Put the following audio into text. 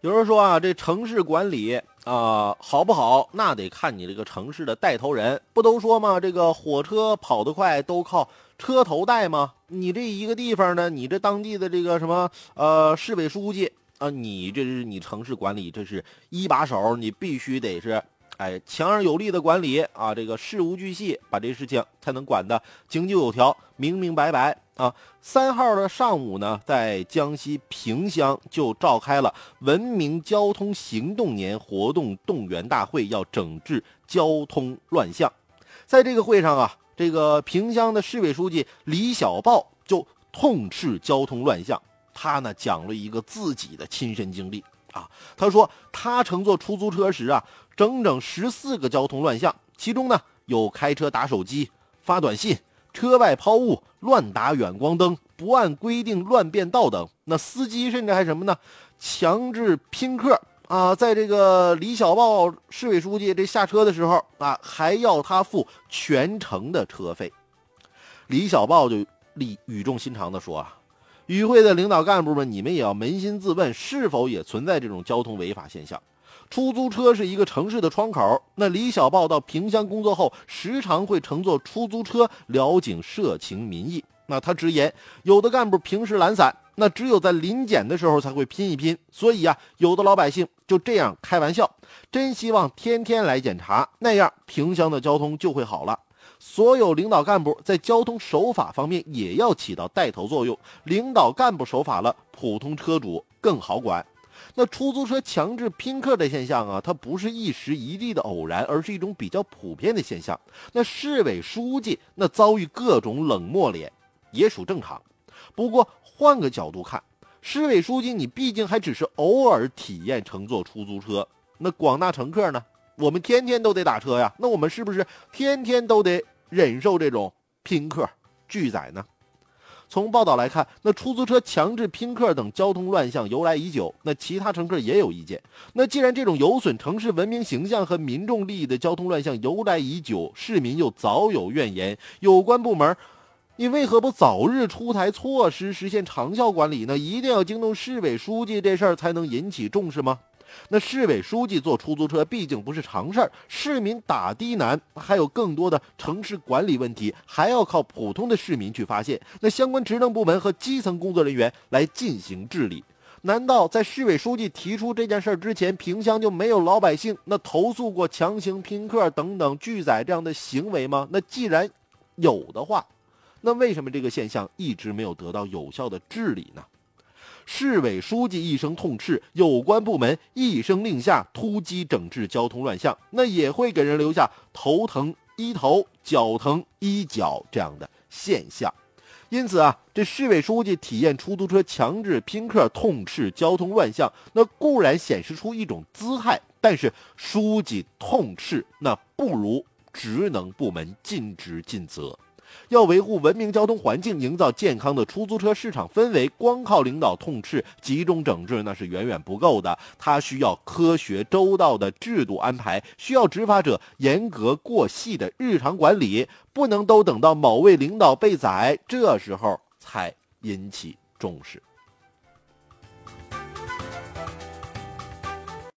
有人说啊，这城市管理啊好不好，那得看你这个城市的带头人。不都说吗？这个火车跑得快都靠车头带吗？你这一个地方呢，你这当地的这个什么呃市委书记啊，你这是你城市管理，这是一把手，你必须得是。哎，强而有力的管理啊，这个事无巨细，把这事情才能管得井井有条、明明白白啊。三号的上午呢，在江西萍乡就召开了文明交通行动年活动动员大会，要整治交通乱象。在这个会上啊，这个萍乡的市委书记李小豹就痛斥交通乱象，他呢讲了一个自己的亲身经历啊，他说他乘坐出租车时啊。整整十四个交通乱象，其中呢有开车打手机、发短信、车外抛物、乱打远光灯、不按规定乱变道等。那司机甚至还什么呢？强制拼客啊！在这个李小豹市委书记这下车的时候啊，还要他付全程的车费。李小豹就立语重心长地说啊：“与会的领导干部们，你们也要扪心自问，是否也存在这种交通违法现象？”出租车是一个城市的窗口。那李小豹到萍乡工作后，时常会乘坐出租车了解社情民意。那他直言，有的干部平时懒散，那只有在临检的时候才会拼一拼。所以啊，有的老百姓就这样开玩笑，真希望天天来检查，那样萍乡的交通就会好了。所有领导干部在交通守法方面也要起到带头作用。领导干部守法了，普通车主更好管。那出租车强制拼客的现象啊，它不是一时一地的偶然，而是一种比较普遍的现象。那市委书记那遭遇各种冷漠脸，也属正常。不过换个角度看，市委书记你毕竟还只是偶尔体验乘坐出租车，那广大乘客呢？我们天天都得打车呀，那我们是不是天天都得忍受这种拼客拒载呢？从报道来看，那出租车强制拼客等交通乱象由来已久。那其他乘客也有意见。那既然这种有损城市文明形象和民众利益的交通乱象由来已久，市民又早有怨言，有关部门，你为何不早日出台措施，实现长效管理呢？一定要惊动市委书记这事儿才能引起重视吗？那市委书记坐出租车毕竟不是常事儿，市民打的难，还有更多的城市管理问题，还要靠普通的市民去发现。那相关职能部门和基层工作人员来进行治理。难道在市委书记提出这件事儿之前，萍乡就没有老百姓那投诉过强行拼客等等拒载这样的行为吗？那既然有的话，那为什么这个现象一直没有得到有效的治理呢？市委书记一声痛斥，有关部门一声令下，突击整治交通乱象，那也会给人留下头疼医头、脚疼医脚这样的现象。因此啊，这市委书记体验出租车强制拼客，痛斥交通乱象，那固然显示出一种姿态，但是书记痛斥，那不如职能部门尽职尽责。要维护文明交通环境，营造健康的出租车市场氛围，光靠领导痛斥、集中整治那是远远不够的。它需要科学周到的制度安排，需要执法者严格过细的日常管理，不能都等到某位领导被宰，这时候才引起重视。